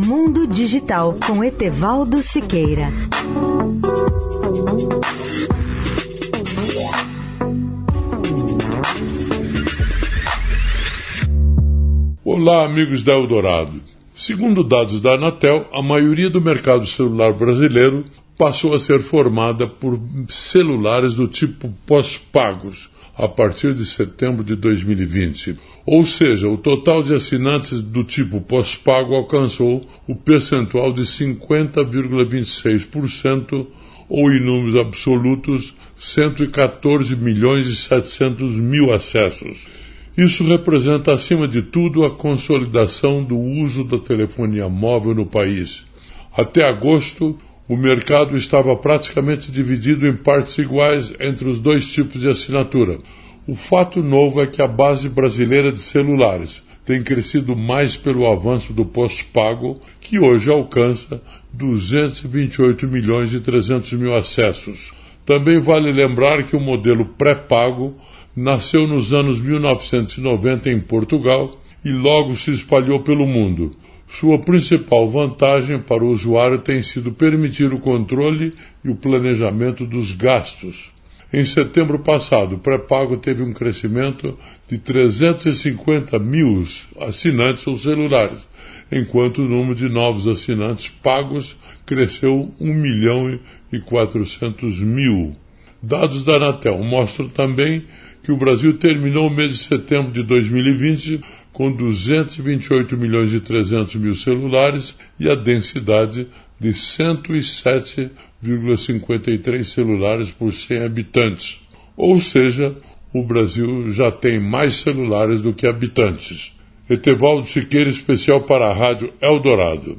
Mundo Digital com Etevaldo Siqueira. Olá, amigos da Eldorado. Segundo dados da Anatel, a maioria do mercado celular brasileiro passou a ser formada por celulares do tipo pós-pagos a partir de setembro de 2020. Ou seja, o total de assinantes do tipo pós-pago alcançou o percentual de 50,26% ou em números absolutos 114 milhões e 700 mil acessos. Isso representa, acima de tudo, a consolidação do uso da telefonia móvel no país. Até agosto, o mercado estava praticamente dividido em partes iguais entre os dois tipos de assinatura. O fato novo é que a base brasileira de celulares tem crescido mais pelo avanço do pós-pago, que hoje alcança 228 milhões e 300 mil acessos. Também vale lembrar que o modelo pré-pago nasceu nos anos 1990 em Portugal e logo se espalhou pelo mundo. Sua principal vantagem para o usuário tem sido permitir o controle e o planejamento dos gastos. Em setembro passado, o pré-pago teve um crescimento de 350 mil assinantes ou celulares, enquanto o número de novos assinantes pagos cresceu 1 milhão e 400 mil. Dados da Anatel mostram também que o Brasil terminou o mês de setembro de 2020 com 228 milhões e 300 mil celulares e a densidade de 107,53 celulares por 100 habitantes. Ou seja, o Brasil já tem mais celulares do que habitantes. Etevaldo Siqueira, especial para a Rádio Eldorado.